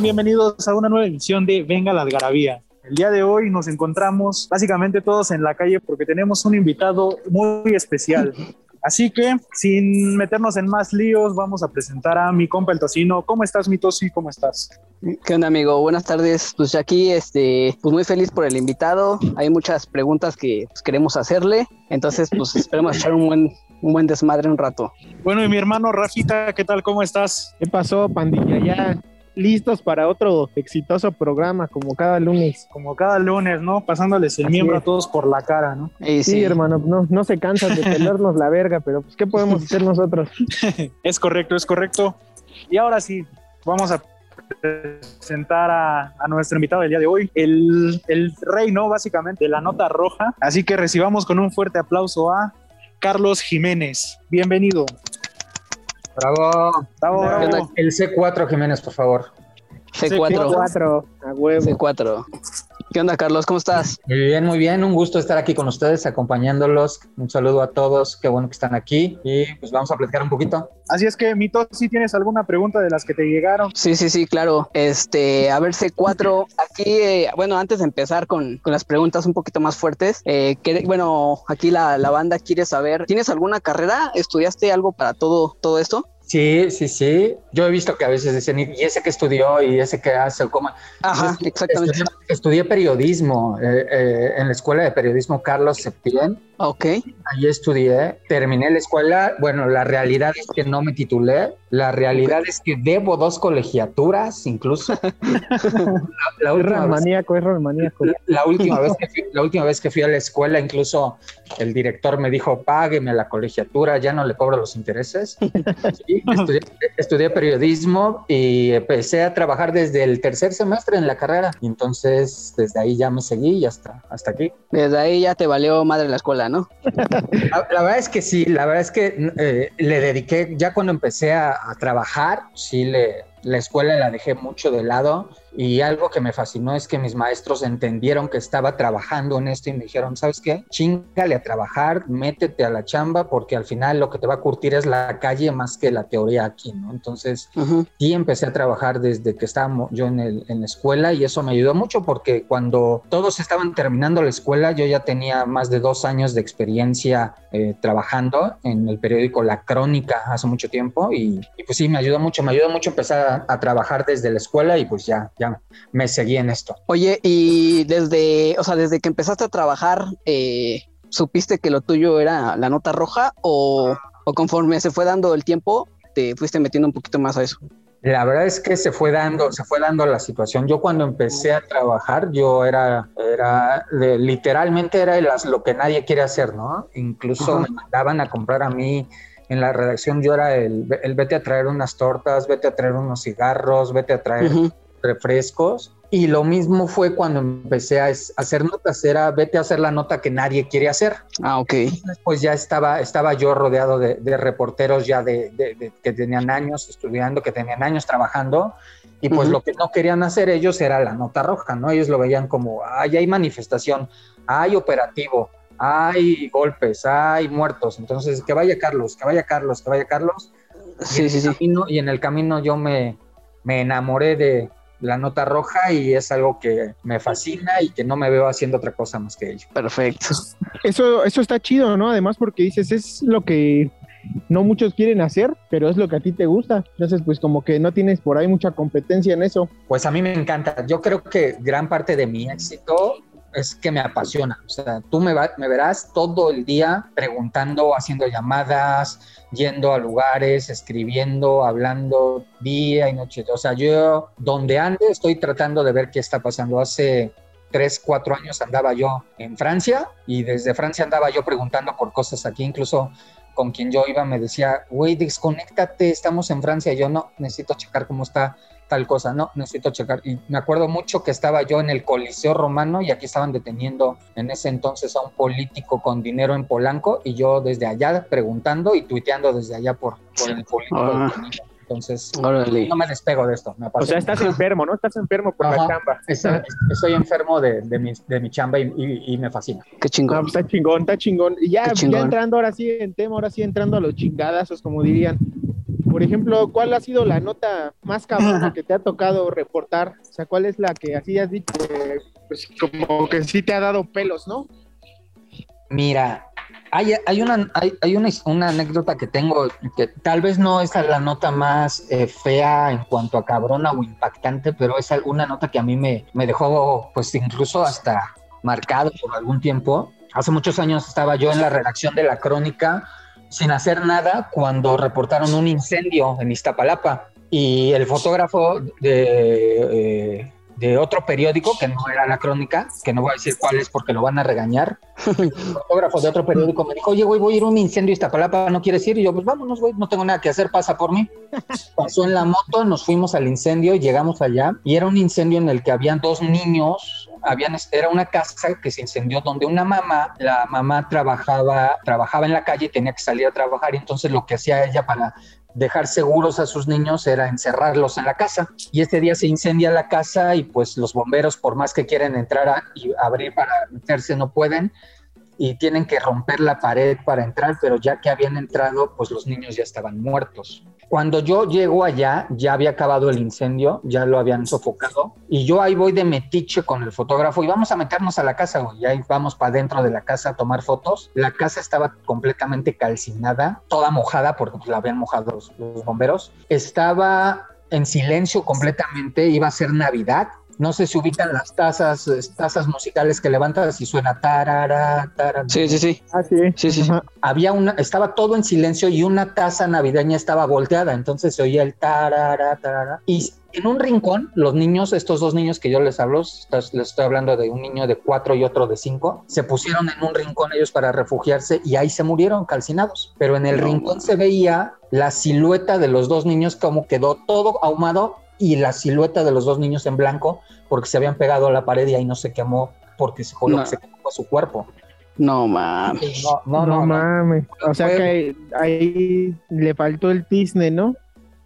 Bienvenidos a una nueva edición de Venga la Algarabía. El día de hoy nos encontramos básicamente todos en la calle porque tenemos un invitado muy especial. Así que, sin meternos en más líos, vamos a presentar a mi compa el Tocino. ¿Cómo estás, mi Tosi? ¿Cómo estás? ¿Qué onda, amigo? Buenas tardes. Pues aquí, este, pues muy feliz por el invitado. Hay muchas preguntas que pues, queremos hacerle. Entonces, pues esperemos echar un buen, un buen desmadre un rato. Bueno, y mi hermano Rafita, ¿qué tal? ¿Cómo estás? ¿Qué pasó, pandilla? Ya listos para otro exitoso programa, como cada lunes. Como cada lunes, ¿no? Pasándoles el miembro a todos por la cara, ¿no? sí, hermano, no, no se cansan de pelarnos la verga, pero pues, ¿qué podemos hacer nosotros? es correcto, es correcto. Y ahora sí, vamos a presentar a, nuestro invitado del día de hoy, el, el rey, ¿no? Básicamente, de la nota roja. Así que recibamos con un fuerte aplauso a Carlos Jiménez. Bienvenido. Bravo. Bravo. El C4 Jiménez, por favor. C4. C4, a huevo. C4. ¿Qué onda, Carlos? ¿Cómo estás? Muy bien, muy bien. Un gusto estar aquí con ustedes, acompañándolos. Un saludo a todos. Qué bueno que están aquí. Y pues vamos a platicar un poquito. Así es que, Mito, si tienes alguna pregunta de las que te llegaron. Sí, sí, sí, claro. Este, a ver, C4, aquí, eh, bueno, antes de empezar con, con, las preguntas un poquito más fuertes, eh, que, bueno, aquí la, la banda quiere saber, ¿tienes alguna carrera? ¿Estudiaste algo para todo, todo esto? Sí, sí, sí. Yo he visto que a veces dicen, y ese que estudió, y ese que hace, o cómo. Ajá, exactamente. Estudié, periodismo eh, eh, en la escuela de periodismo Carlos Septién. Ok. Ahí estudié, terminé la escuela. Bueno, la realidad es que no me titulé. La realidad es que debo dos colegiaturas, incluso. la, última vez. La, última vez que fui, la última vez que fui a la escuela, incluso el director me dijo, págueme la colegiatura, ya no le cobro los intereses. estudié, periodismo y empecé a trabajar desde el tercer semestre en la carrera. Y entonces, desde ahí ya me seguí y hasta, hasta aquí. Desde ahí ya te valió madre la escuela, ¿no? La, verdad es que sí, la verdad es que eh, le dediqué, ya cuando empecé a, a trabajar, sí le, la escuela la dejé mucho de lado y algo que me fascinó es que mis maestros entendieron que estaba trabajando en esto y me dijeron, ¿sabes qué? Chingale a trabajar, métete a la chamba porque al final lo que te va a curtir es la calle más que la teoría aquí, ¿no? Entonces, sí empecé a trabajar desde que estaba yo en, el, en la escuela y eso me ayudó mucho porque cuando todos estaban terminando la escuela, yo ya tenía más de dos años de experiencia eh, trabajando en el periódico La Crónica hace mucho tiempo y, pues sí, me ayudó mucho, me ayudó mucho empezar a, a trabajar desde la escuela y pues ya ya me seguí en esto. Oye, y desde, o sea, desde que empezaste a trabajar, eh, ¿supiste que lo tuyo era la nota roja o, conforme se fue dando el tiempo, te fuiste metiendo un poquito más a eso? La verdad es que se fue dando, se fue dando la situación. Yo cuando empecé a trabajar, yo era, era literalmente era lo que nadie quiere hacer, ¿no? Incluso me mandaban a comprar a mí en la redacción, yo era el, el, vete a traer unas tortas, vete a traer unos cigarros, vete a traer refrescos. Y lo mismo fue cuando empecé a hacer notas, era vete a hacer la nota que nadie quiere hacer. Ah, ok. pues ya estaba, estaba yo rodeado de, reporteros ya de, que tenían años estudiando, que tenían años trabajando, y pues lo que no querían hacer ellos era la nota roja, ¿no? Ellos lo veían como, ay, hay manifestación, hay operativo, hay golpes, hay muertos, entonces que vaya Carlos, que vaya Carlos, que vaya Carlos. Sí, sí, sí. y en el camino yo me, me enamoré de, la nota roja y es algo que me fascina y que no me veo haciendo otra cosa más que ello. Perfecto. Eso, eso está chido, ¿no? Además porque dices, es lo que no muchos quieren hacer, pero es lo que a ti te gusta. Entonces, pues como que no tienes por ahí mucha competencia en eso. Pues a mí me encanta. Yo creo que gran parte de mi éxito es que me apasiona. O sea, tú me, me verás todo el día preguntando, haciendo llamadas, yendo a lugares, escribiendo, hablando día y noche. O sea, yo donde ande estoy tratando de ver qué está pasando. Hace tres, cuatro años andaba yo en Francia y desde Francia andaba yo preguntando por cosas aquí, incluso con quien yo iba me decía, güey, desconéctate, estamos en Francia. Yo no, necesito checar cómo está tal cosa, no, necesito checar. Y me acuerdo mucho que estaba yo en el Coliseo Romano y aquí estaban deteniendo en ese entonces a un político con dinero en Polanco y yo desde allá preguntando y tuiteando desde allá por, el político. Ah. Entonces, no me despego de esto. o sea, estás enfermo, ¿no? Estás enfermo por la chamba. estoy enfermo de, de, mi, de mi chamba y, y, me fascina. Qué chingón. está chingón, está chingón. Y ya, ya entrando ahora sí en tema, ahora sí entrando a los chingadazos, como dirían. Por ejemplo, ¿cuál ha sido la nota más cabrona que te ha tocado reportar? O sea, ¿cuál es la que así has dicho, pues como que sí te ha dado pelos, ¿no? Mira, hay, hay, una, hay, hay una, una, anécdota que tengo que tal vez no es la nota más eh, fea en cuanto a cabrona o impactante, pero es una nota que a mí me, me dejó pues incluso hasta marcado por algún tiempo. Hace muchos años estaba yo en la redacción de la crónica sin hacer nada cuando reportaron un incendio en Iztapalapa y el fotógrafo de... Eh, de otro periódico que no era la crónica, que no voy a decir cuál es porque lo van a regañar. El fotógrafo de otro periódico me dijo, oye, güey, voy a ir a un incendio Iztapalapa, ¿no quieres ir? Y yo, pues vámonos, güey, no tengo nada que hacer, pasa por mí. Pasó en la moto, nos fuimos al incendio, llegamos allá y era un incendio en el que habían dos niños, habían, era una casa que se incendió donde una mamá, la mamá trabajaba, trabajaba en la calle y tenía que salir a trabajar entonces lo que hacía ella para dejar seguros a sus niños era encerrarlos en la casa. Y este día se incendia la casa y pues los bomberos, por más que quieren entrar y abrir para meterse, no pueden y tienen que romper la pared para entrar, pero ya que habían entrado, pues los niños ya estaban muertos. Cuando yo llego allá, ya había acabado el incendio, ya lo habían sofocado, y yo ahí voy de metiche con el fotógrafo y vamos a meternos a la casa, güey, y ahí vamos para dentro de la casa a tomar fotos. La casa estaba completamente calcinada, toda mojada, porque pues, la habían mojado los, los bomberos. Estaba en silencio completamente, iba a ser Navidad, no sé si ubican las tazas, tazas musicales que levantas y suena tarara, tarara. Sí, sí, sí. Ah, sí. Sí, sí, sí. Había una, estaba todo en silencio y una taza navideña estaba volteada, entonces se oía el tarara, tarara. Y en un rincón, los niños, estos dos niños que yo les hablo, les estoy hablando de un niño de cuatro y otro de cinco, se pusieron en un rincón ellos para refugiarse y ahí se murieron calcinados. Pero en el rincón se veía la silueta de los dos niños como quedó todo ahumado y la silueta de los dos niños en blanco porque se habían pegado a la pared y ahí no se quemó porque se, no. se quemó su cuerpo. No mames. No, no, no, no mames. O sea que ahí le faltó el tizne, ¿no?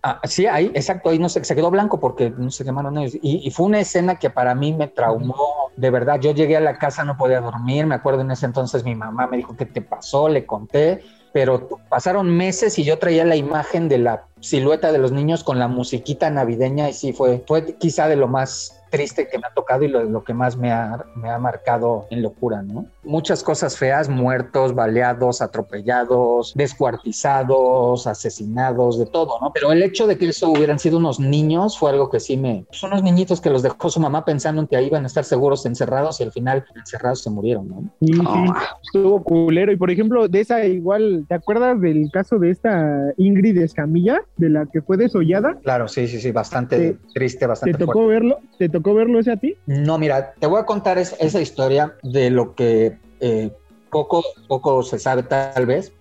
Ah, sí, ahí, exacto, ahí no se, se quedó blanco porque no se quemaron ellos. Y, y, fue una escena que para mí me traumó, de verdad. Yo llegué a la casa, no podía dormir, me acuerdo en ese entonces mi mamá me dijo, ¿qué te pasó? Le conté, pero pasaron meses y yo traía la imagen de la silueta de los niños con la musiquita navideña y sí fue, fue quizá de lo más triste que me ha tocado y lo, lo que más me ha, me ha, marcado en locura, ¿no? Muchas cosas feas, muertos, baleados, atropellados, descuartizados, asesinados, de todo, ¿no? Pero el hecho de que eso hubieran sido unos niños fue algo que sí me... Son unos niñitos que los dejó su mamá pensando en que ahí iban a estar seguros encerrados y al final encerrados se murieron, ¿no? Sí, sí, estuvo culero. Y por ejemplo, de esa igual, ¿te acuerdas del caso de esta Ingrid Escamilla, de la que fue desollada? Claro, sí, sí, sí, bastante ¿Te, triste, bastante ¿Te tocó fuerte. verlo? ¿Te tocó verlo ese a ti? No, mira, te voy a contar es, esa historia de lo que eh, poco, poco se sabe tal vez.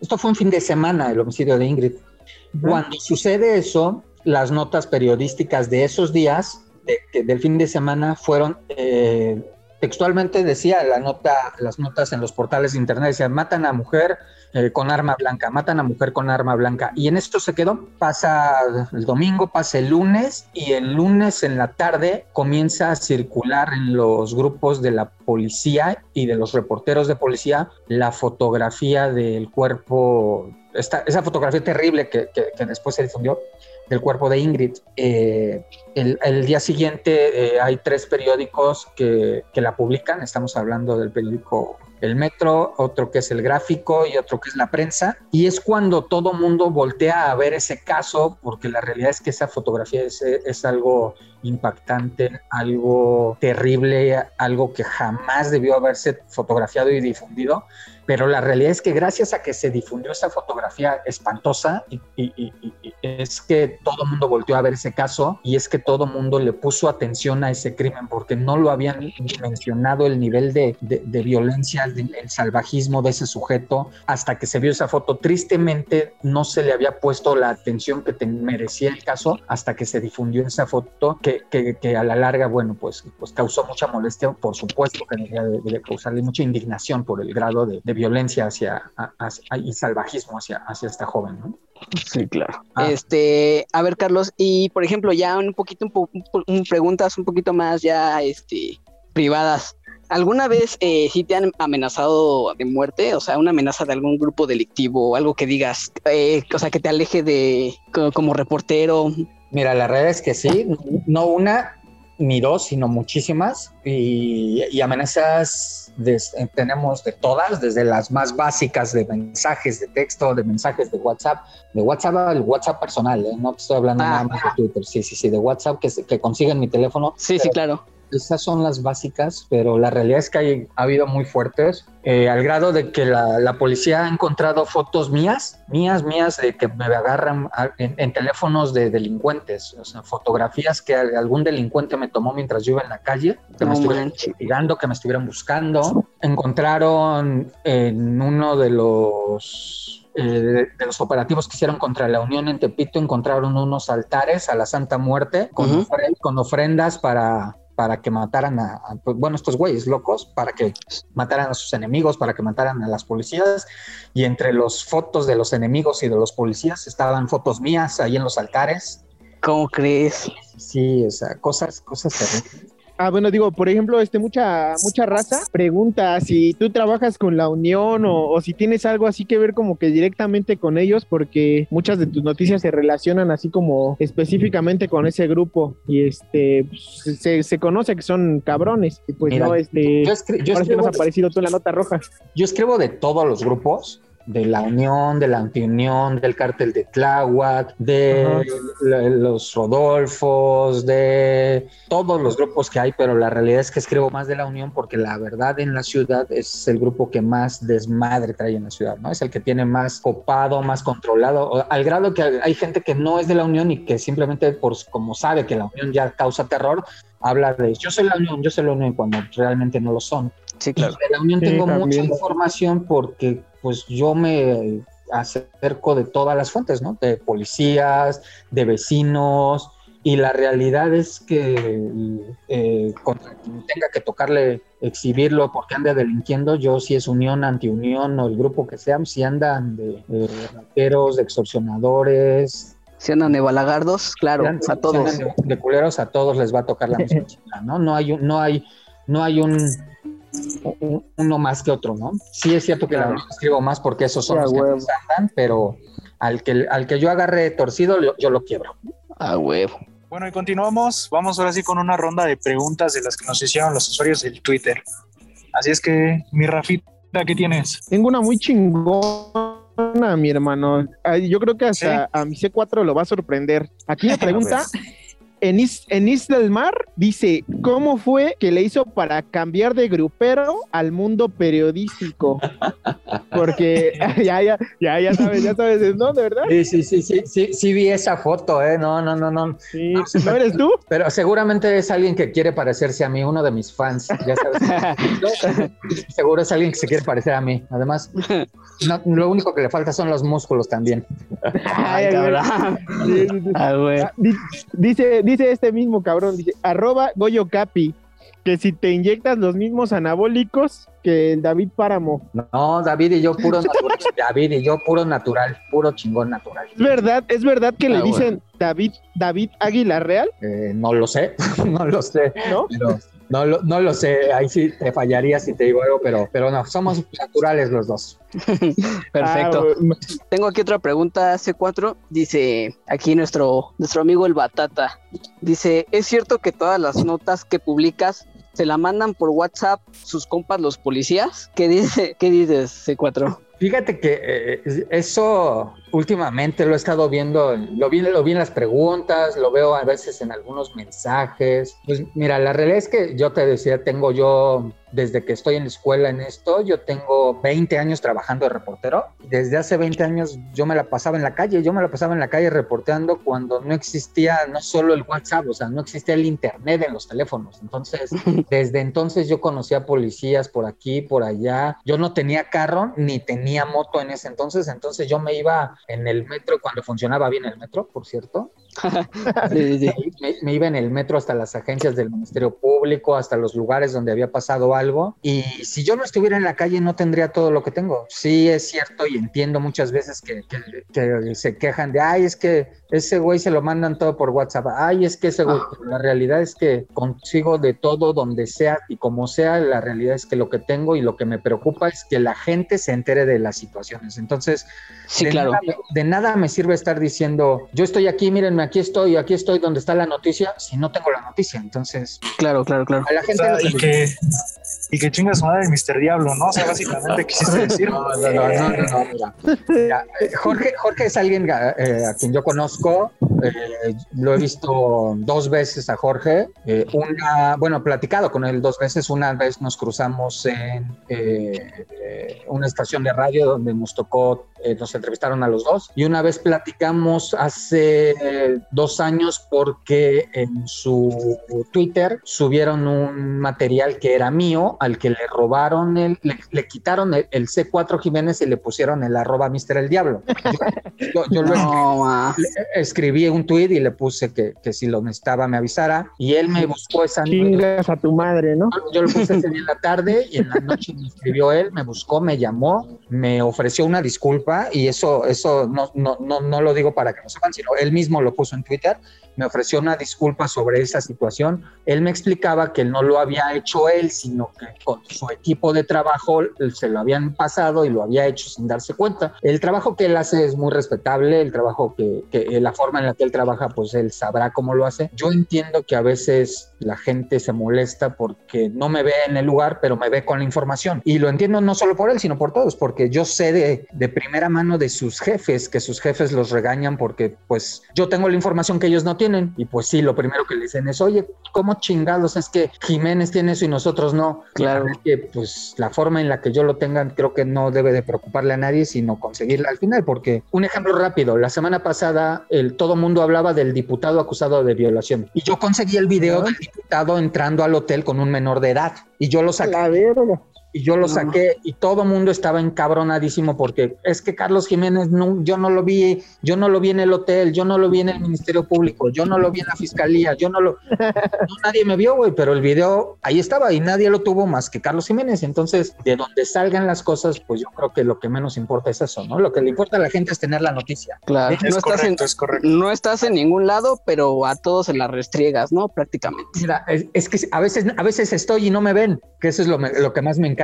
Esto fue un fin de semana, el homicidio de Ingrid. Uh -huh. Cuando sucede eso, las notas periodísticas de esos días, de, de, del fin de semana, fueron eh, textualmente decía la nota, las notas en los portales de internet decían matan a mujer eh, con arma blanca, matan a mujer con arma blanca. Y en esto se quedó. Pasa el domingo, pasa el lunes y el lunes en la tarde comienza a circular en los grupos de la policía y de los reporteros de policía la fotografía del cuerpo, esta, esa fotografía terrible que, que, después se difundió del cuerpo de Ingrid. Eh, el, el, día siguiente eh, hay tres periódicos que, que, la publican, estamos hablando del periódico El Metro, otro que es el gráfico y otro que es la prensa, y es cuando todo mundo voltea a ver ese caso, porque la realidad es que esa fotografía es, es algo impactante, algo terrible, algo que jamás debió haberse fotografiado y difundido, pero la realidad es que gracias a que se difundió esa fotografía espantosa y, es que todo el mundo volteó a ver ese caso y es que todo el mundo le puso atención a ese crimen porque no lo habían mencionado el nivel de, de, violencia, el, salvajismo de ese sujeto hasta que se vio esa foto. Tristemente no se le había puesto la atención que merecía el caso hasta que se difundió esa foto que, que, a la larga, bueno, pues, pues causó mucha molestia, por supuesto que debería de, de causarle mucha indignación por el grado de, de violencia hacia, hacia, y salvajismo hacia, hacia esta joven, ¿no? Sí, claro. Ah. Este, a ver, Carlos, y por ejemplo, ya un poquito, un, po un preguntas un poquito más ya, este, privadas. ¿Alguna vez eh, sí te han amenazado de muerte? O sea, una amenaza de algún grupo delictivo o algo que digas, eh, o sea, que te aleje de como reportero. Mira, la realidad es que sí, no una, ni dos, sino muchísimas. Y, amenazas tenemos de todas, desde las más básicas de mensajes de texto, de mensajes de WhatsApp, de WhatsApp al WhatsApp personal, ¿eh? no te estoy hablando ah. nada más de Twitter, sí, sí, sí, de WhatsApp que, que consiguen mi teléfono. Sí, sí, claro esas son las básicas, pero la realidad es que hay, ha habido muy fuertes, eh, al grado de que la, policía ha encontrado fotos mías, mías, mías, de que me agarran en, teléfonos de delincuentes, o sea, fotografías que algún delincuente me tomó mientras yo iba en la calle, que me estuvieran investigando, que me estuvieran buscando. Encontraron en uno de los eh, de los operativos que hicieron contra la Unión en Tepito encontraron unos altares a la Santa Muerte con, con ofrendas para, para que mataran a, pues, bueno, estos güeyes locos, para que mataran a sus enemigos, para que mataran a las policías. Y entre los fotos de los enemigos y de los policías estaban fotos mías ahí en los altares. ¿Cómo crees? Sí, o sea, cosas, cosas terribles. Ah, bueno, digo, por ejemplo, este, mucha, mucha raza pregunta si tú trabajas con la Unión o, si tienes algo así que ver como que directamente con ellos, porque muchas de tus noticias se relacionan así como específicamente con ese grupo y este pues, se, se conoce que son cabrones y pues no, este, yo, nos ha aparecido tú en la nota roja. Yo escribo de todos los grupos, de la Unión, de la Antiunión, del cártel de Tláhuac, de los Rodolfos, de todos los grupos que hay, pero la realidad es que escribo más de la Unión porque la verdad en la ciudad es el grupo que más desmadre trae en la ciudad, ¿no? Es el que tiene más copado, más controlado, al grado que hay gente que no es de la Unión y que simplemente por como sabe que la Unión ya causa terror, habla de yo soy la Unión, yo soy la Unión cuando realmente no lo son. Sí, claro. de la Unión tengo mucha información porque pues yo me acerco de todas las fuentes, ¿no? De policías, de vecinos, y la realidad es que eh, contra quien tenga que tocarle exhibirlo porque anda delinquiendo, yo si es unión, antiunión o el grupo que sea, si andan de, de rateros, de extorsionadores. Si andan de balagardos, claro, a todos. de, culeros, a todos les va a tocar la misma ¿no? No hay, no hay, no hay un uno más que otro, ¿no? Sí es cierto que la escribo más porque esos son los que andan, pero al que, al que yo agarre torcido, yo, lo quiebro. A huevo. Bueno, y continuamos. Vamos ahora sí con una ronda de preguntas de las que nos hicieron los usuarios del Twitter. Así es que, mi Rafita, ¿qué tienes? Tengo una muy chingona, mi hermano. Yo creo que hasta a mi C4 lo va a sorprender. Aquí la pregunta en, Isla del Mar dice, ¿cómo fue que le hizo para cambiar de grupero al mundo periodístico? Porque ya, ya, ya, ya sabes, ya sabes, ¿no? ¿De verdad? Sí, sí, sí, sí, sí, sí vi esa foto, ¿eh? No, no, no, no. Sí, ¿no eres tú? Pero seguramente es alguien que quiere parecerse a mí, uno de mis fans, ya sabes. seguro es alguien que se quiere parecer a mí. Además, lo único que le falta son los músculos también. Ay, cabrón. Ah, dice, dice dice este mismo cabrón, dice, arroba Goyo Capi, que si te inyectas los mismos anabólicos que el David Páramo. No, David y yo puro natural. David y yo puro natural, puro chingón natural. Es verdad, es verdad que le ah, dicen David, David Águila Real. Eh, no lo sé, no lo sé. ¿No? No, lo, no lo sé, ahí sí te fallaría si te digo algo, pero, pero no, somos naturales los dos. Perfecto. Ah, Tengo aquí otra pregunta, C4. Dice aquí nuestro, nuestro amigo el Batata. Dice, ¿es cierto que todas las notas que publicas se la mandan por WhatsApp sus compas los policías? ¿Qué dice, qué dices, C4? Fíjate que eh, eso últimamente lo he estado viendo, lo vi, lo vi en las preguntas, lo veo a veces en algunos mensajes. Pues mira, la realidad es que yo te decía, tengo yo desde que estoy en la escuela en esto, yo tengo 20 años trabajando de reportero. Desde hace 20 años yo me la pasaba en la calle, yo me la pasaba en la calle reporteando cuando no existía no solo el WhatsApp, o sea, no existía el Internet en los teléfonos. Entonces, desde entonces yo conocía policías por aquí, por allá. Yo no tenía carro ni tenía moto en ese entonces, entonces yo me iba en el metro cuando funcionaba bien el metro, por cierto. sí, sí, me, me, iba en el metro hasta las agencias del Ministerio Público, hasta los lugares donde había pasado algo. Y si yo no estuviera en la calle, no tendría todo lo que tengo. Sí, es cierto y entiendo muchas veces que, que, que se quejan de, ay, es que ese güey se lo mandan todo por WhatsApp. Ay, es que ese güey, ah. la realidad es que consigo de todo donde sea y como sea, la realidad es que lo que tengo y lo que me preocupa es que la gente se entere de las situaciones. Entonces, sí, de, claro. nada, de nada me sirve estar diciendo, yo estoy aquí, mírenme, aquí estoy, aquí estoy donde está la noticia, si no tengo la noticia. Entonces, claro, claro, claro. A la gente o sea, y, que, y que chinga su madre Mr. Diablo, ¿no? O sea, básicamente quisiste decir. No, no, no, no, no, no mira. Mira, Jorge, Jorge es alguien eh, a quien yo conozco, eh, lo he visto dos veces a Jorge, eh, una, bueno, platicado con él dos veces, una vez nos cruzamos en eh, una estación de radio donde nos tocó, eh, nos entrevistaron a los dos, y una vez platicamos hace dos años porque en su Twitter subieron un material que era mío, al que le robaron, el, le, le quitaron el, el, C4 Jiménez y le pusieron el arroba Mister el Diablo. Yo, yo, yo no, lo escribí un tweet y le puse que, que, si lo necesitaba me avisara y él me buscó esa noche. Chingas a tu madre, ¿no? Yo lo puse ese día en la tarde y en la noche me escribió él, me buscó, me llamó, me ofreció una disculpa y eso, eso no, no, no, no lo digo para que lo sepan, sino él mismo lo puso en Twitter me ofreció una disculpa sobre esa situación. Él me explicaba que no lo había hecho él, sino que con su equipo de trabajo se lo habían pasado y lo había hecho sin darse cuenta. El trabajo que él hace es muy respetable, el trabajo que, que la forma en la que él trabaja, pues él sabrá cómo lo hace. Yo entiendo que a veces la gente se molesta porque no me ve en el lugar, pero me ve con la información. Y lo entiendo no solo por él, sino por todos, porque yo sé de, de primera mano de sus jefes, que sus jefes los regañan porque pues yo tengo la información que ellos no tienen tienen. Y pues sí, lo primero que le dicen es, oye, ¿cómo chingados es que Jiménez tiene eso y nosotros no? Claro. que pues la forma en la que yo lo tenga creo que no debe de preocuparle a nadie, sino conseguirla al final, porque un ejemplo rápido, la semana pasada el, todo mundo hablaba del diputado acusado de violación y yo conseguí el video del diputado entrando al hotel con un menor de edad y yo lo saqué. La verga y yo lo saqué y todo el mundo estaba encabronadísimo porque es que Carlos Jiménez no, yo no lo vi, yo no lo vi en el hotel, yo no lo vi en el Ministerio Público, yo no lo vi en la fiscalía, yo no lo, no, nadie me vio, güey, pero el video ahí estaba y nadie lo tuvo más que Carlos Jiménez. Entonces, de donde salgan las cosas, pues yo creo que lo que menos importa es eso, ¿no? Lo que le importa a la gente es tener la noticia. Claro, Es no, estás correcto, en, es correcto. no estás en ningún lado, pero a todos se la restriegas, ¿no? Prácticamente. Mira, es, es que a veces, a veces estoy y no me ven, que eso es lo, me- lo que más me encanta.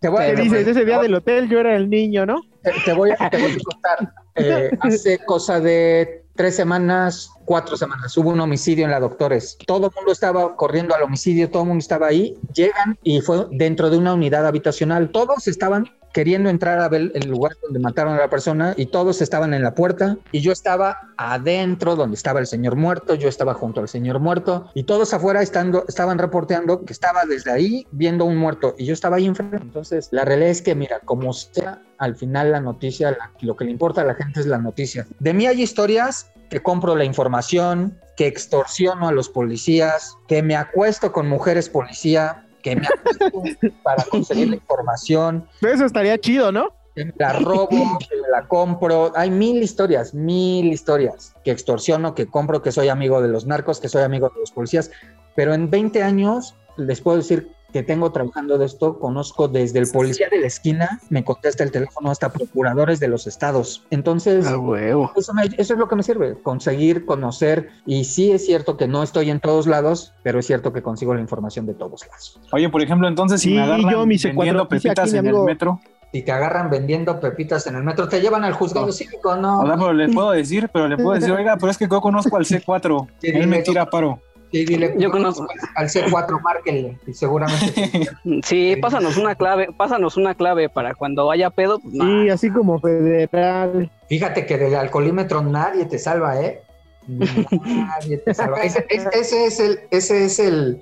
Te voy, ¿Qué te- dices? Ese día del hotel yo era el niño, ¿no? te, te voy, a- te voy a contar. Eh, hace cosa de tres semanas, cuatro semanas, hubo un homicidio en la Doctores. Todo el mundo estaba corriendo al homicidio, todo el mundo estaba ahí. Llegan y fue dentro de una unidad habitacional. Todos estaban queriendo entrar a ver el lugar donde mataron a la persona y todos estaban en la puerta y yo estaba adentro donde estaba el señor muerto, yo estaba junto al señor muerto y todos afuera estando, estaban reporteando que estaba desde ahí viendo un muerto y yo estaba ahí enfrente. Entonces, la realidad es que, mira, como sea, al final la noticia, lo que le importa a la gente es la noticia. De mí hay historias que compro la información, que extorsiono a los policías, que me acuesto con mujeres policía, que me para conseguir la información, eso estaría chido, ¿no? que me la robo, que me la compro. Hay mil historias, mil historias que extorsiono, que compro, que soy amigo de los narcos, que soy amigo de los policías. Pero en 20 años les puedo decir que tengo trabajando de esto, conozco desde el policía de la esquina, me contesta el teléfono, hasta procuradores de los estados. Entonces, A huevo. eso, me- eso es lo que me sirve, conseguir, conocer. Y sí es cierto que no estoy en todos lados, pero es cierto que consigo la información de todos lados. Oye, por ejemplo, entonces si Sí, me agarran yo, mi vendiendo C4, dice pepitas aquí en el metro, Si te agarran vendiendo pepitas en el metro, te llevan al juzgado No. cívico, ¿no? o sea, pero le puedo decir, pero le puedo decir, oiga, pero es que yo conozco al C4, Sí, él me tira paro. Sí, dile, Yo conozco. al C4, márquenle, y seguramente. Sí, pásanos una clave, pásanos una clave para cuando vaya pedo. pues, nah. Sí, así como federal. Fíjate que del alcoholímetro nadie te salva, ¿eh? Nadie te salva. Ese, es- ese es el, ese es el,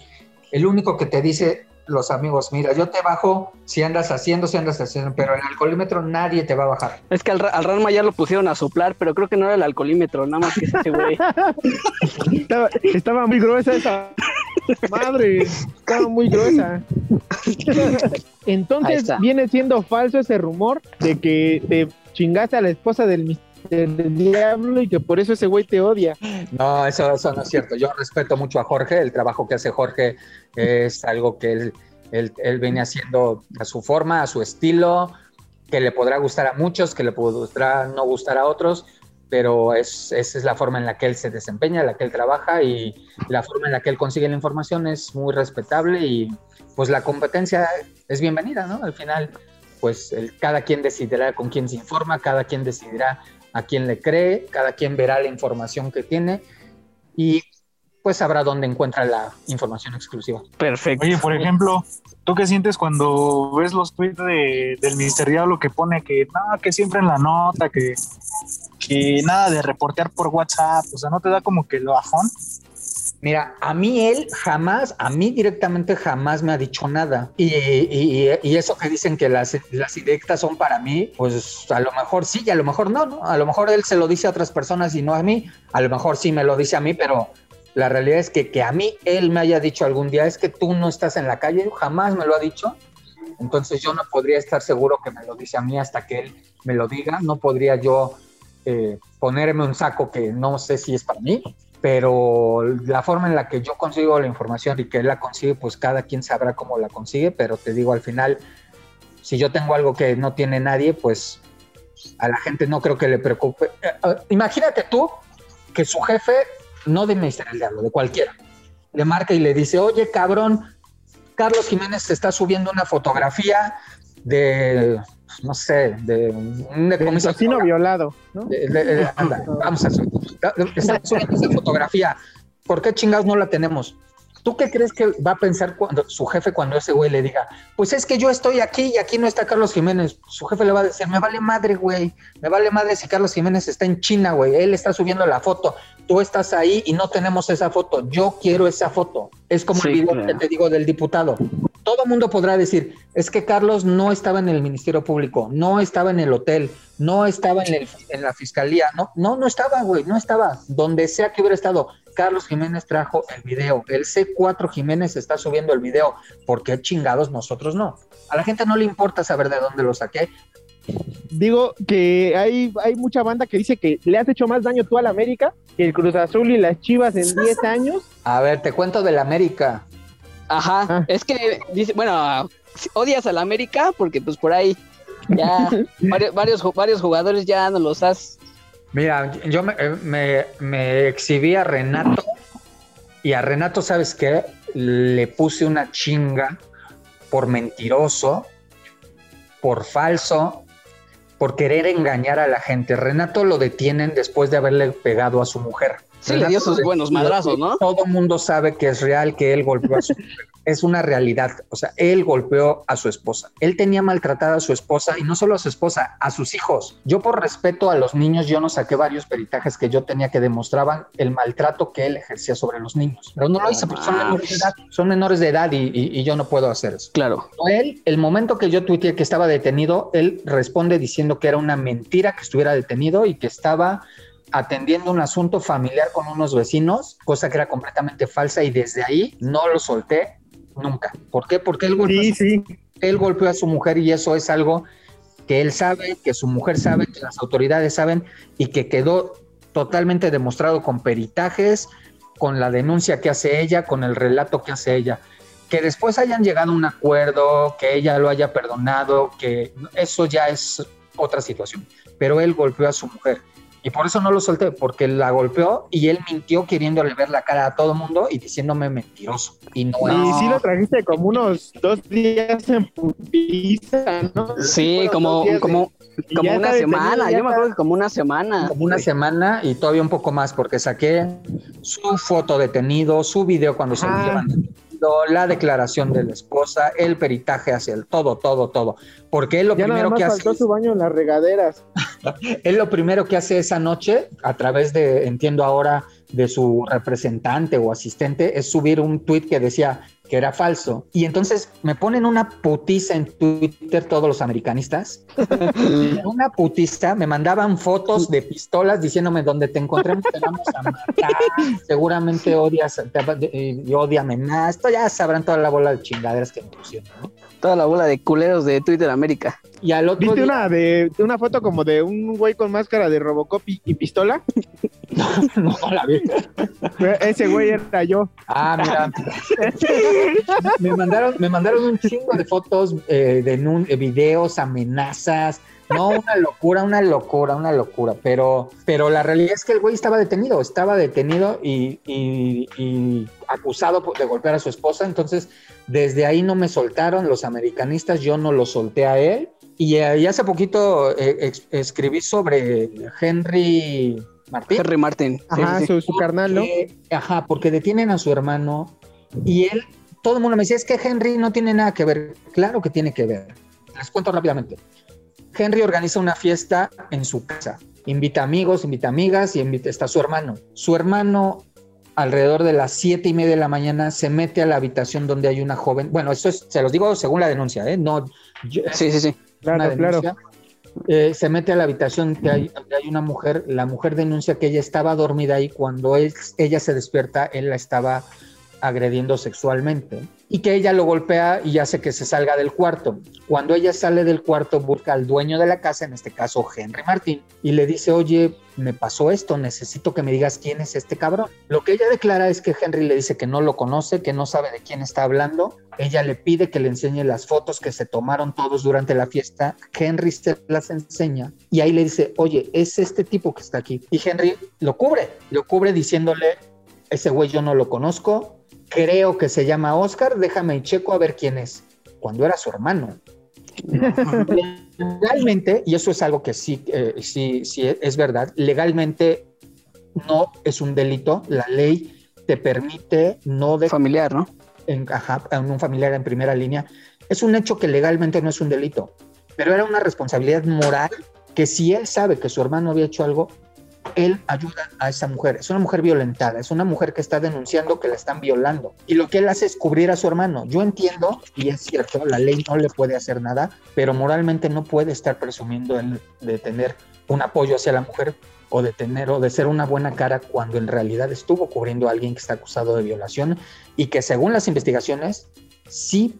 el único que te dice los amigos, mira, yo te bajo si andas haciendo, si andas haciendo, pero el alcoholímetro nadie te va a bajar. Es que al, Ra- al Ranma ya lo pusieron a soplar, pero creo que no era el alcoholímetro, nada más que es ese güey. Estaba, estaba muy gruesa esa madre. Estaba muy gruesa. Entonces viene siendo falso ese rumor de que te chingaste a la esposa del Mr. del diablo y que por eso ese güey te odia. No, eso, eso no es cierto. Yo respeto mucho a Jorge. El trabajo que hace Jorge es algo que él, él, él viene haciendo a su forma, a su estilo, que le podrá gustar a muchos, que le podrá no gustar a otros, pero es, esa es la forma en la que él se desempeña, la que él trabaja y la forma en la que él consigue la información es muy respetable y pues la competencia es bienvenida, ¿no? Al final, pues cada quien decidirá con quién se informa, cada quien decidirá a quién le cree, cada quien verá la información que tiene y pues sabrá dónde encuentra la información exclusiva. Perfecto. Oye, por ejemplo, ¿tú qué sientes cuando ves los tweets de, del Mister Diablo que pone que nada, que siempre en la nota, que, que nada de reportear por WhatsApp? O sea, ¿no te da como que lo bajón? Mira, a mí él jamás, a mí directamente jamás me ha dicho nada. Y, y, y eso que dicen que las, las son para mí, pues a lo mejor sí y a lo mejor no, ¿no? A lo mejor él se lo dice a otras personas y no a mí. A lo mejor sí me lo dice a mí, pero la realidad es que que a mí él me haya dicho algún día es que tú no estás en la calle, jamás me lo ha dicho. Entonces yo no podría estar seguro que me lo dice a mí hasta que él me lo diga. No podría yo eh, ponerme un saco que no sé si es para mí, pero la forma en la que yo consigo la información y que él la consigue, pues cada quien sabrá cómo la consigue, pero te digo, al final, si yo tengo algo que no tiene nadie, pues a la gente no creo que le preocupe. Eh, eh, imagínate tú que su jefe, no de Ministerio del Diablo, de cualquiera, le marca y le dice, oye cabrón, Carlos Jiménez te está subiendo una fotografía de, no sé, de un tocino violado, ¿no? de- de- de- anda, vamos a hacer. Esa fotografía. ¿Por qué chingados no la tenemos? ¿Tú qué crees que va a pensar cuando su jefe cuando ese güey le diga, pues es que yo estoy aquí y aquí no está Carlos Jiménez? Su jefe le va a decir, me vale madre, güey, me vale madre si Carlos Jiménez está en China, güey, él está subiendo la foto, tú estás ahí y no tenemos esa foto, yo quiero esa foto. Es como Sí, el video claro. que te digo del diputado. Todo mundo podrá decir, es que Carlos no estaba en el Ministerio Público, no estaba en el hotel, no estaba en, el- en la fiscalía, no, no, no estaba, güey, no estaba. Donde sea que hubiera estado, Carlos Jiménez trajo el video, el C4 Jiménez está subiendo el video, ¿por qué chingados nosotros no? A la gente no le importa saber de dónde lo saqué. Digo que hay, hay mucha banda que dice que le has hecho más daño tú al América que el Cruz Azul y las Chivas en 10 años. A ver, te cuento del América. Ajá, Ah. es que dice, bueno, odias al América porque pues por ahí ya varios, varios, varios jugadores ya no los has. Mira, yo me, eh, me- me exhibí a Renato y a Renato, ¿sabes qué? Le puse una chinga por mentiroso, por falso, por querer engañar a la gente. Renato lo detienen después de haberle pegado a su mujer. Sí, le dio sus buenos madrazos, ¿no? Todo mundo sabe que es real, que él golpeó a su. Es una realidad. O sea, él golpeó a su esposa. Él tenía maltratada a su esposa y no solo a su esposa, a sus hijos. Yo por respeto a los niños, yo no saqué varios peritajes que yo tenía que demostraban el maltrato que él ejercía sobre los niños. Pero no lo hice porque son menores de edad. Son menores de edad y, y- y yo no puedo hacer eso. Claro. Él, el momento que yo tuiteé que estaba detenido, él responde diciendo que era una mentira que estuviera detenido y que estaba atendiendo un asunto familiar con unos vecinos, cosa que era completamente falsa y desde ahí no lo solté nunca. ¿Por qué? Porque él golpeó, Sí, sí. él golpeó a su mujer y eso es algo que él sabe, que su mujer sabe, que las autoridades saben y que quedó totalmente demostrado con peritajes, con la denuncia que hace ella, con el relato que hace ella que después hayan llegado a un acuerdo, que ella lo haya perdonado, que eso ya es otra situación. Pero él golpeó a su mujer. Y por eso no lo solté, porque la golpeó y él mintió queriéndole ver la cara a todo mundo y diciéndome mentiroso. Y no Y es. sí lo trajiste como unos dos días en putiza, ¿no? Sí, como, de- como, y como una semana. Yo me acuerdo que como una semana. como una semana y todavía un poco más, porque saqué su foto detenido, su video cuando se lo Ah. llevan la declaración de la esposa, el peritaje hacia el todo, todo, todo. Porque él lo Ya nada primero más que hace. faltó su baño en las regaderas. Él lo primero que hace esa noche, a través de, entiendo ahora, de su representante o asistente, es subir un tweet que decía que era falso. Y entonces me ponen una putiza en Twitter todos los americanistas. una putiza, me mandaban fotos de pistolas diciéndome donde te encontremos te vamos a matar. Seguramente odias, te- y odiame más. Esto ya sabrán toda la bola de chingaderas que me pusieron, ¿no? Toda la bola de culeros de Twitter América. Y al otro ¿Viste día- una de una foto como de un güey con máscara de Robocop y, y pistola? no, no la vi. Ese güey era yo. Ah, mira. me, mandaron, me mandaron un chingo de fotos, eh, de nun- eh, videos, amenazas. No, una locura, una locura, una locura. Pero, pero la realidad es que el güey estaba detenido, estaba detenido y, y- y acusado de golpear a su esposa. Entonces, desde ahí no me soltaron los americanistas, yo no lo solté a él. Y, eh, y hace poquito eh, escribí sobre Henry Martín. Henry Martin. Sí, Ajá, sí, sí. su, su carnal, ¿no? Porque- Ajá, porque detienen a su hermano y él, todo el mundo me decía, es que Henry no tiene nada que ver. Claro que tiene que ver. Les cuento rápidamente. Henry organiza una fiesta en su casa. Invita amigos, invita amigas y invita, está su hermano. Su hermano, alrededor de las siete y media de la mañana, se mete a la habitación donde hay una joven. Bueno, eso es, se los digo según la denuncia, ¿eh? No, yo- Sí, sí, sí. Claro, una claro. denuncia. Eh, se mete a la habitación que hay, donde hay una mujer. La mujer denuncia que ella estaba dormida ahí. Cuando él- ella se despierta, él la estaba agrediendo sexualmente y que ella lo golpea y hace que se salga del cuarto. Cuando ella sale del cuarto, busca al dueño de la casa, en este caso Henry Martín, y le dice, oye, me pasó esto, necesito que me digas quién es este cabrón. Lo que ella declara es que Henry le dice que no lo conoce, que no sabe de quién está hablando. Ella le pide que le enseñe las fotos que se tomaron todos durante la fiesta. Henry se las enseña y ahí le dice, oye, es este tipo que está aquí. Y Henry lo cubre, lo cubre diciéndole, ese güey yo no lo conozco, creo que se llama Oscar, déjame y checo a ver quién es. Cuando era su hermano. legalmente, y eso es algo que sí, eh, sí, sí es verdad, legalmente no es un delito. La ley te permite no de Familiar, ¿no? en, ajá, en un familiar en primera línea. Es un hecho que legalmente no es un delito, pero era una responsabilidad moral que si él sabe que su hermano había hecho algo, él ayuda a esa mujer. Es una mujer violentada, es una mujer que está denunciando que la están violando. Y lo que él hace es cubrir a su hermano. Yo entiendo, y es cierto, la ley no le puede hacer nada, pero moralmente no puede estar presumiendo él de tener un apoyo hacia la mujer o de tener o de ser una buena cara cuando en realidad estuvo cubriendo a alguien que está acusado de violación y que según las investigaciones sí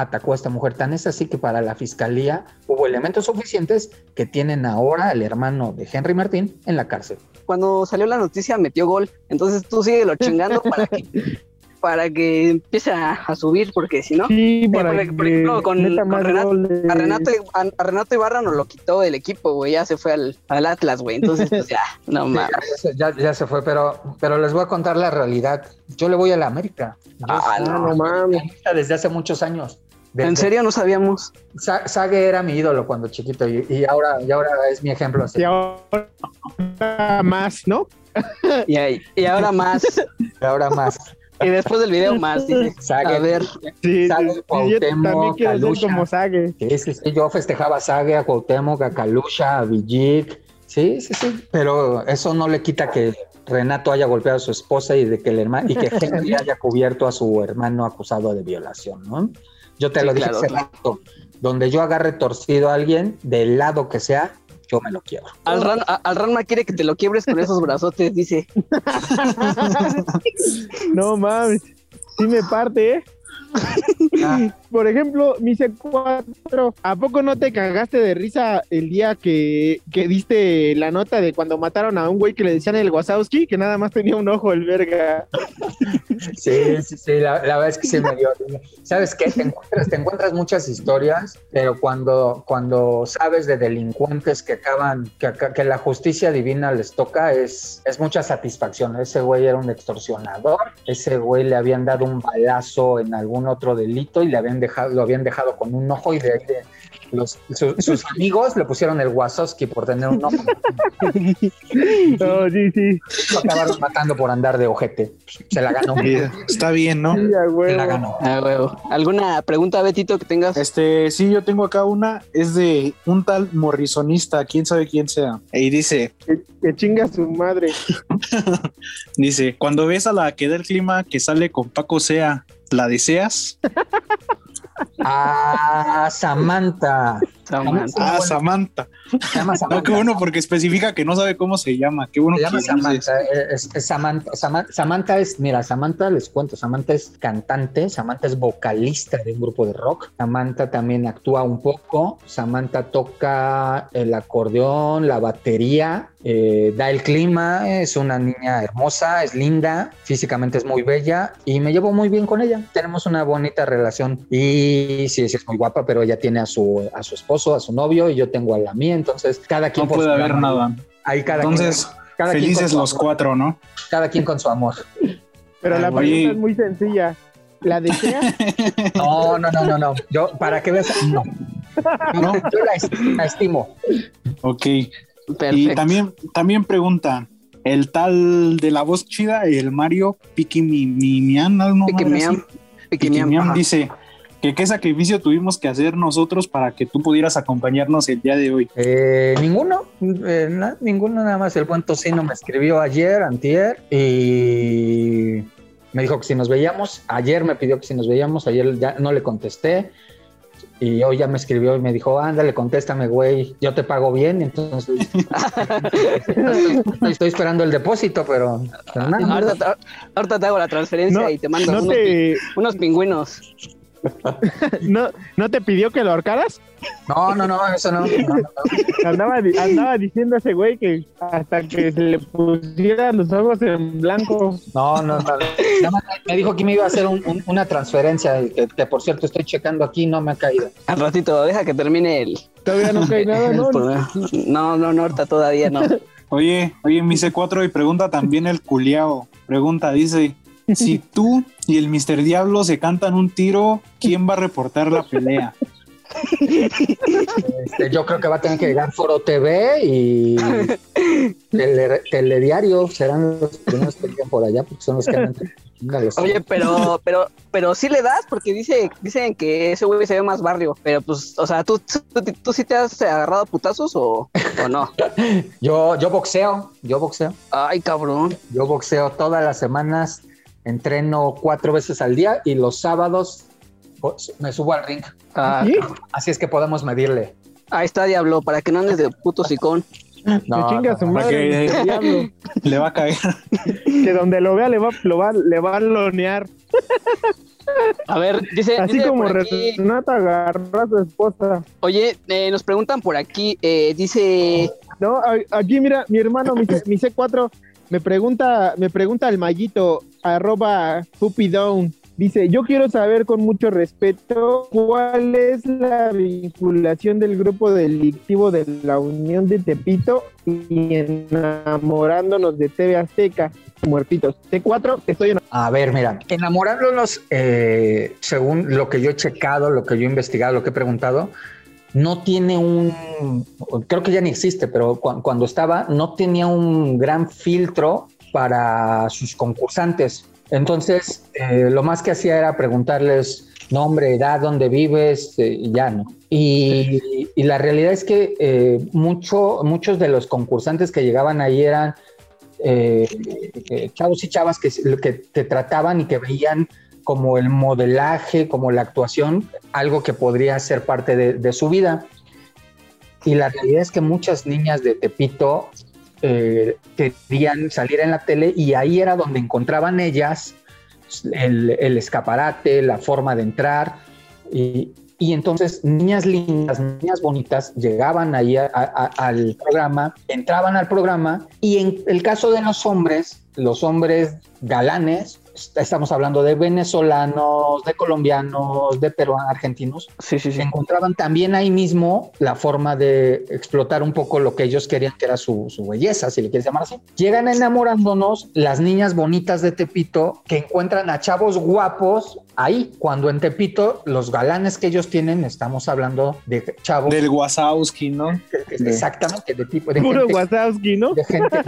atacó a esta mujer. Tan es así que para la fiscalía hubo elementos suficientes que tienen ahora al hermano de Henry Martín en la cárcel. Cuando salió la noticia metió gol. Entonces tú síguelo chingando para que, para que empiece a, a subir, porque si no, Sí, por- para por que ejemplo, con- con Renato- a Renato, a, a Renato Ibarra nos lo quitó del equipo, güey. Ya se fue al, al Atlas, güey. Entonces, pues ya, no Sí, mames. ya, se- ya- se fue, pero, pero les voy a contar la realidad. Yo le voy a la América. Yo Ah, soy no, no mames. americanista desde hace muchos años. En serio no sabíamos. Sa- Sague era mi ídolo cuando chiquito y, y ahora, y ahora es mi ejemplo. así. Y ahora más, ¿no? Y, ahí- y ahora más. Y ahora más. Y después del video más, dice. Sague, A ver, Sí, yo Cuauhtémoc, también Calusha. ser como Sague. Sí, sí, sí, yo festejaba a Sague, a Cuauhtémoc, a Kalusha, a Villic. Sí, sí, sí. Pero eso no le quita que Renato haya golpeado a su esposa y de que el hermano y que Henry haya cubierto a su hermano acusado de violación, ¿no? Yo te Sí, lo dije claro, hace claro. rato. Donde yo agarre torcido a alguien, del lado que sea, yo me lo quiero. al, Ran, a- al Ranma quiere que te lo quiebres con esos brazotes, dice. No mames. Sí me parte, ¿eh? Ah, Por ejemplo, mi C4, ¿a poco no te cagaste de risa el día que, que diste la nota de cuando mataron a un güey que le decían el Wazowski, que nada más tenía un ojo el verga? Sí, sí, sí, la, verdad es que sí me dio. ¿Sabes qué? Te encuentras, te encuentras muchas historias, pero cuando, cuando sabes de delincuentes que acaban, que, que la justicia divina les toca, es, es mucha satisfacción. Ese güey era un extorsionador, ese güey le habían dado un balazo en algún otro delito y le habían dejado, lo habían dejado con un ojo y de ahí de- los, su- sus amigos le pusieron el Wazowski por tener un ojo. No, sí, sí. Lo acabaron matando por andar de ojete. Se la ganó. Sí, Está bien, ¿no? Sí, a Se la ganó. Ah, huevo. ¿Alguna pregunta, Betito, que tengas? Este, sí, yo tengo acá una, es de un tal morrisonista, quién sabe quién sea. Y dice, Que, que chinga su madre. dice, cuando ves a la que da el clima que sale con Paco Sea, ¿la deseas? Ah, Samantha. Samantha. Ah, Samantha. Se llama No, Samantha. qué bueno porque especifica que no sabe cómo se llama. Qué bueno Se llama que. Samantha, eh, es, es Samantha, Sama- Samantha es, mira, Samantha les cuento, Samantha es cantante, Samantha es vocalista de un grupo de rock, Samantha también actúa un poco, Samantha toca el acordeón, la batería, eh, da el clima, es una niña hermosa, es linda, físicamente es muy bella y me llevo muy bien con ella, tenemos una bonita relación y sí, sí es muy guapa, pero ella tiene a su, a su esposo, a su novio y yo tengo a la mía, entonces cada quien No puede haber nada. Ahí cada Entonces, quien, cada quien con felices los amor. cuatro, ¿no? Cada quien con su amor. Pero la pregunta es muy sencilla. ¿La deseas? No, no, no, no, no. Yo, para que veas, no. ¿No? Yo la, es- la estimo. Ok. Y Perfecto. también, también pregunta, el tal de la voz chida, el Mario así. Piquimiam, Piquimiam ajá. dice que qué sacrificio tuvimos que hacer nosotros para que tú pudieras acompañarnos el día de hoy. Eh, ninguno, eh, na- ninguno, nada más. El buen tocino me escribió ayer, antier, y me dijo que si nos veíamos. Ayer me pidió que si nos veíamos, ayer ya no le contesté. Y hoy ya me escribió y me dijo, ándale, contéstame, güey, yo te pago bien. Entonces, estoy, estoy esperando el depósito, pero, pero nada. Ahorita, te- ahorita te hago la transferencia No, y te mando ¿No unos, te, unos pingüinos. No, ¿No te pidió que lo ahorcaras? No, no, no, eso no. no, no, no. Andaba, di- andaba diciendo ese güey que hasta que se le pusieran los ojos en blanco. No, no, no. Nada más me dijo que me iba a hacer un- un- una transferencia, que, que, por cierto estoy checando aquí, no me ha caído. Al ratito, deja que termine el. Todavía no cae nada, ¿no? No, no, no, ahorita todavía no. Oye, oye, mi C4 y pregunta también el culiao. Pregunta, dice, si tú y el Mr. Diablo se cantan un tiro, ¿quién va a reportar la pelea? Este, yo creo que va a tener que llegar Foro TV y tele- Telediario serán los primeros que lleguen por allá porque son los que. Chíngalos. Oye, pero, pero, pero sí le das porque dice, dicen que ese güey se ve más barrio. Pero pues, o sea, ¿tú, tú, tú sí te has agarrado a putazos o, o no? Yo, yo boxeo, yo boxeo, Ay, cabrón. yo boxeo todas las semanas, entreno cuatro veces al día y los sábados pues, me subo al ring. Ah, ¿Sí? Así es que podemos medirle. ahí está, diablo, para que no andes de puto sicón. No, Se chinga no, su no. madre, que- diablo. Le va a caer. Que donde lo vea le va, lo va, le va a lonear. A ver, dice, Así dice como aquí- Renata agarró a su esposa. oye, eh, nos preguntan por aquí, eh, dice, No, aquí mira, mi hermano, mi, C- mi C4, me pregunta, me pregunta el mallito, arroba Puppy Down. Dice, yo quiero saber con mucho respeto cuál es la vinculación del grupo delictivo de la Unión de Tepito y enamorándonos de TV Azteca, muertitos. C4, estoy en... A ver, mira, enamorándonos, eh, según lo que yo he checado, lo que yo he investigado, lo que he preguntado, no tiene un, creo que ya ni existe, pero cu- cuando estaba, no tenía un gran filtro para sus concursantes. Entonces, eh, lo más que hacía era preguntarles nombre, edad, dónde vives, eh, y ya no. Y, la realidad es que eh, mucho, muchos de los concursantes que llegaban ahí eran chavos y chavas que, que te trataban y que veían como el modelaje, como la actuación, algo que podría ser parte de, su vida. Y la realidad es que muchas niñas de Tepito eh, querían salir en la tele y ahí era donde encontraban ellas el, escaparate, la forma de entrar. Y, entonces niñas lindas, niñas bonitas llegaban ahí al programa, entraban al programa y en el caso de los hombres, los hombres galanes, estamos hablando de venezolanos, de colombianos, de peruanos, argentinos, sí, sí, sí. encontraban también ahí mismo la forma de explotar un poco lo que ellos querían que era su, su belleza, si le quieres llamar así. Llegan enamorándonos las niñas bonitas de Tepito que encuentran a chavos guapos ahí, cuando en Tepito los galanes que ellos tienen, estamos hablando de chavos Del Wasowski, ¿no? exactamente de tipo de Puro gente- Wazowski, ¿no? de gente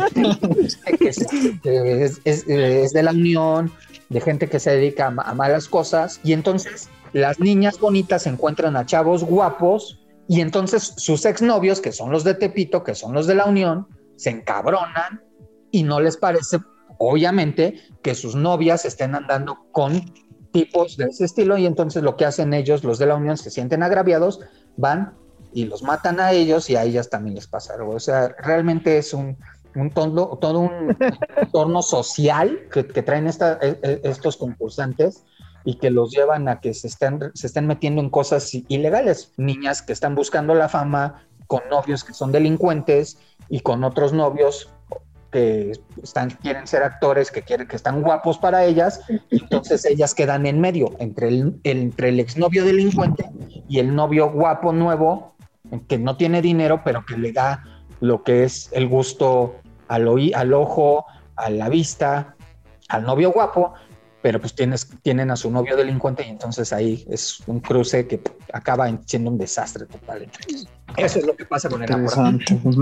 que, es, que es- es- es de la unión, de gente que se dedica a malas cosas, y entonces las niñas bonitas encuentran a chavos guapos, y entonces sus exnovios, que son los de Tepito, que son los de la unión, se encabronan y no les parece, obviamente, que sus novias estén andando con tipos de ese estilo, y entonces lo que hacen ellos, los de la unión, se sienten agraviados, van y los matan a ellos y a ellas también les pasa algo. O sea, realmente es un, un todo, todo un entorno social que, que traen esta, e, e, estos concursantes y que los llevan a que se estén, se estén metiendo en cosas ilegales. Niñas que están buscando la fama con novios que son delincuentes y con otros novios que están, quieren ser actores, que quieren, que están guapos para ellas, y entonces ellas quedan en medio entre el, entre el exnovio delincuente y el novio guapo nuevo, que no tiene dinero, pero que le da lo que es el gusto al, oí, al ojo, a la vista, al novio guapo, pero pues tienes, tienen a su novio delincuente y entonces ahí es un cruce que acaba siendo un desastre total. Eso es lo que pasa con el amor. Pues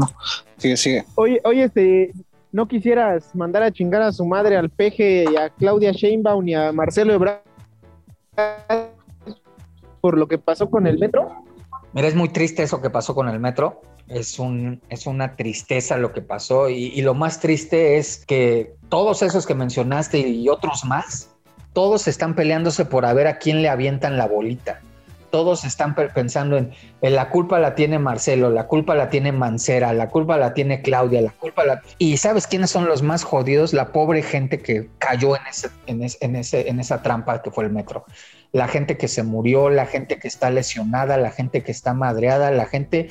sigue, sigue. Oye, oye, este, ¿no quisieras mandar a chingar a su madre al peje y a Claudia Sheinbaum y a Marcelo Ebrard por lo que pasó con el metro? Mira, es muy triste eso que pasó con el metro. Es, un, es una tristeza lo que pasó y, lo más triste es que todos esos que mencionaste y otros más, todos están peleándose por a ver a quién le avientan la bolita. Todos están pensando en, la culpa la tiene Marcelo, la culpa la tiene Mancera, la culpa la tiene Claudia, la culpa la... Y ¿sabes quiénes son los más jodidos? La pobre gente que cayó en, ese, en, en, ese, en esa trampa que fue el metro. La gente que se murió, la gente que está lesionada, la gente que está madreada, la gente...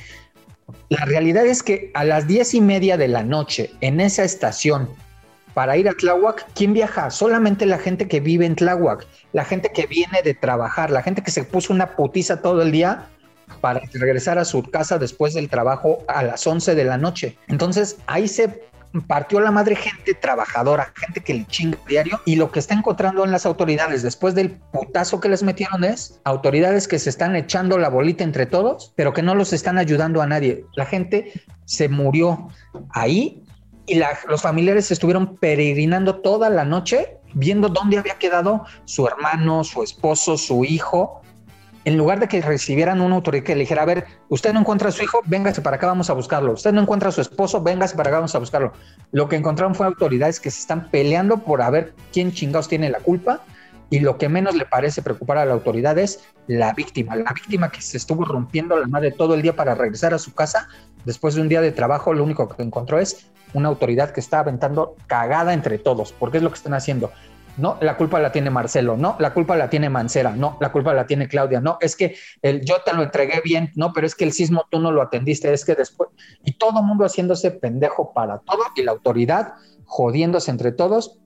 La realidad es que a las diez y media de la noche en esa estación para ir a Tláhuac, ¿quién viaja? Solamente la gente que vive en Tláhuac, la gente que viene de trabajar, la gente que se puso una putiza todo el día para regresar a su casa después del trabajo a las 11 de la noche. Entonces ahí se partió la madre gente trabajadora, gente que le chinga diario y lo que está encontrando en las autoridades después del putazo que les metieron es autoridades que se están echando la bolita entre todos, pero que no los están ayudando a nadie. La gente se murió ahí y los familiares estuvieron peregrinando toda la noche viendo dónde había quedado su hermano, su esposo, su hijo. En lugar de que recibieran una autoridad que le dijera, a ver, usted no encuentra a su hijo, véngase para acá, vamos a buscarlo. Usted no encuentra a su esposo, véngase para acá, vamos a buscarlo. Lo que encontraron fue autoridades que se están peleando por a ver quién chingados tiene la culpa y lo que menos le parece preocupar a la autoridad es la víctima, la víctima que se estuvo rompiendo la madre todo el día para regresar a su casa después de un día de trabajo, lo único que encontró es una autoridad que está aventando cagada entre todos, porque es lo que están haciendo. No, la culpa la tiene Marcelo, no, la culpa la tiene Mancera, no, la culpa la tiene Claudia, no, es que yo te lo entregué bien, no, pero es que el sismo tú no lo atendiste, es que después, y todo mundo haciéndose pendejo para todo y la autoridad jodiéndose entre todos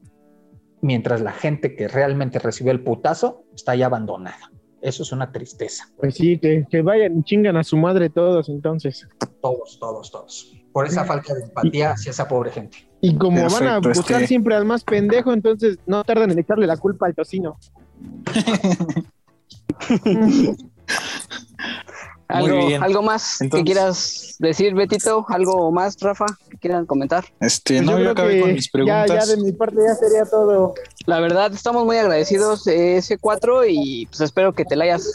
mientras la gente que realmente recibió el putazo está ya abandonada. Eso es una tristeza. Pues sí, que, vayan y chingan a su madre todos entonces. Todos, todos, todos. Por esa falta de empatía hacia esa pobre gente. Y como van a buscar este siempre al más pendejo, entonces no tardan en echarle la culpa al tocino. ¿Algo, más que quieras decir, Betito? ¿Algo más, Rafa, que quieran comentar? Este, pues no, yo, acabé con mis preguntas. Ya, ya de mi parte ya sería todo. La verdad, estamos muy agradecidos de ese 4 y pues espero que te la hayas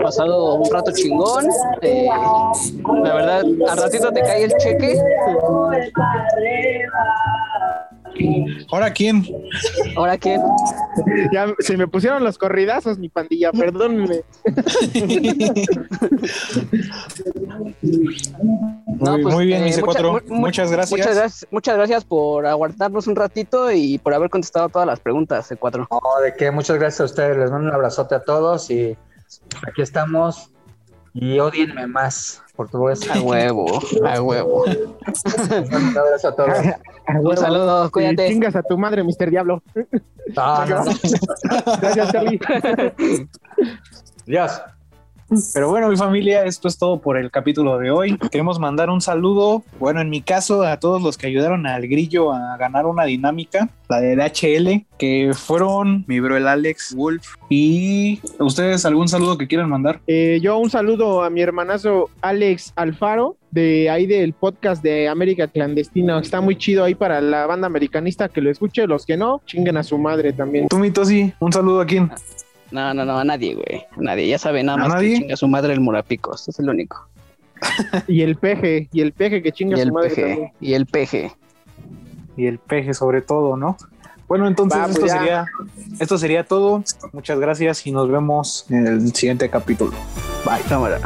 pasado un rato chingón. Eh, la verdad, al ratito te cae el cheque. ¿Ahora quién? ¿Ahora quién? Ya se me pusieron los corridazos, mi pandilla, perdónenme. muy, pues, bien, eh, muchas gracias. Muchas gracias. Muchas gracias por aguantarnos un ratito y por haber contestado todas las preguntas, C4. No, de qué, muchas gracias a ustedes. Les mando un abrazote a todos y aquí estamos. Y odienme más por tu voz. A huevo, a huevo. un abrazo a todos. Un saludo, cuídate. chingas a tu madre, Mr. Diablo. Gracias, Charlie. Adiós. Pero bueno, mi familia, esto es todo por el capítulo de hoy. Queremos mandar un saludo, bueno, en mi caso, a todos los que ayudaron al grillo a ganar una dinámica, la de HL, que fueron mi bro el Alex Wolf. ¿Y ustedes algún saludo que quieran mandar? Eh, yo un saludo a mi hermanazo Alex Alfaro, de ahí del podcast de América Clandestina. Está muy chido ahí para la banda americanista que lo escuche. Los que no, chinguen a su madre también. Tú, Mito, sí. Un saludo a quién. No, no, no, a nadie, güey. A nadie. Ya sabe nada más que chinga su madre el Murapicos. Es el único. y el peje, y el peje que chinga su madre. y el peje. Y el peje sobre todo, ¿no? Bueno, entonces esto, pues sería, esto sería todo. Muchas gracias y nos vemos en el siguiente capítulo. Bye. Cámara.